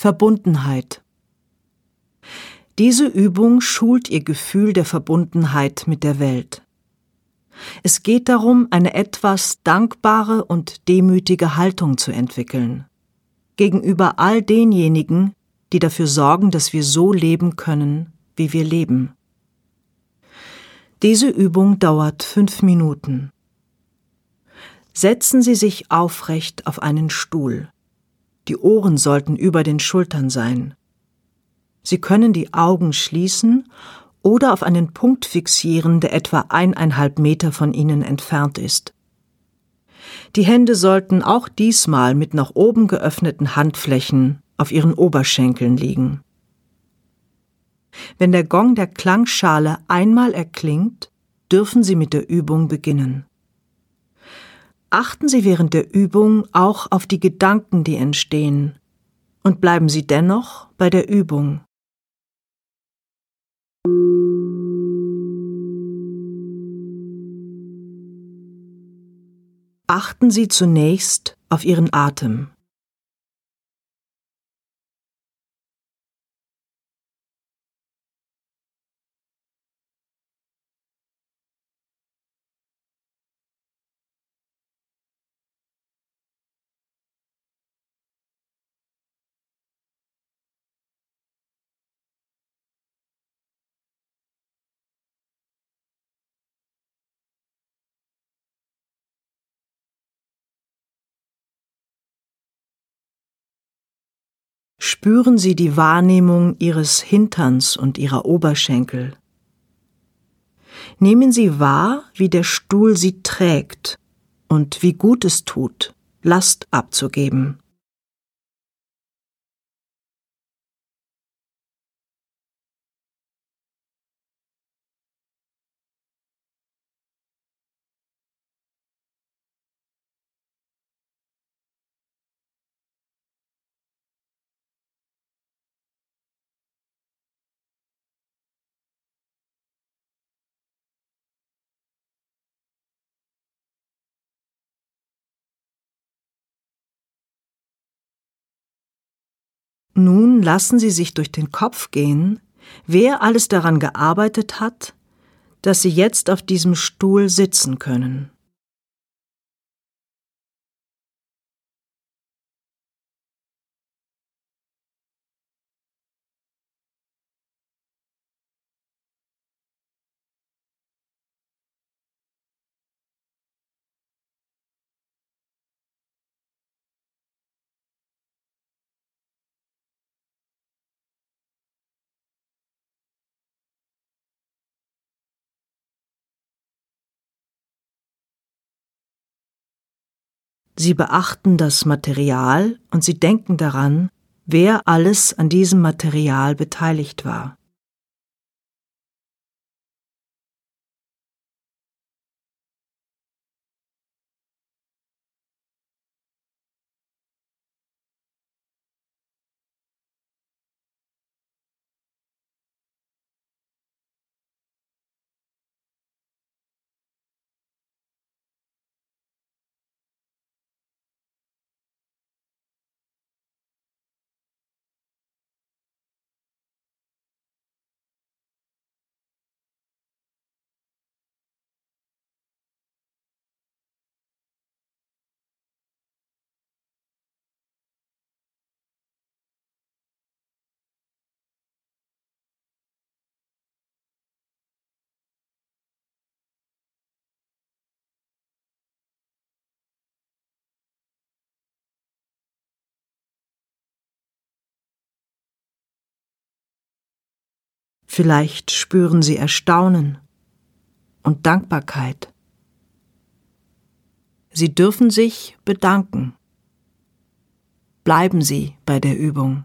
Verbundenheit. Diese Übung schult ihr Gefühl der Verbundenheit mit der Welt. Es geht darum, eine etwas dankbare und demütige Haltung zu entwickeln gegenüber all denjenigen, die dafür sorgen, dass wir so leben können, wie wir leben. Diese Übung dauert fünf Minuten. Setzen Sie sich aufrecht auf einen Stuhl. Die Ohren sollten über den Schultern sein. Sie können die Augen schließen oder auf einen Punkt fixieren, der etwa eineinhalb Meter von Ihnen entfernt ist. Die Hände sollten auch diesmal mit nach oben geöffneten Handflächen auf ihren Oberschenkeln liegen. Wenn der Gong der Klangschale einmal erklingt, dürfen Sie mit der Übung beginnen. Achten Sie während der Übung auch auf die Gedanken, die entstehen, und bleiben Sie dennoch bei der Übung. Achten Sie zunächst auf Ihren Atem. Spüren Sie die Wahrnehmung Ihres Hinterns und Ihrer Oberschenkel. Nehmen Sie wahr, wie der Stuhl Sie trägt und wie gut es tut, Last abzugeben. Nun lassen Sie sich durch den Kopf gehen, wer alles daran gearbeitet hat, dass Sie jetzt auf diesem Stuhl sitzen können. Sie beachten das Material und sie denken daran, wer alles an diesem Material beteiligt war. Vielleicht spüren Sie Erstaunen und Dankbarkeit. Sie dürfen sich bedanken. Bleiben Sie bei der Übung.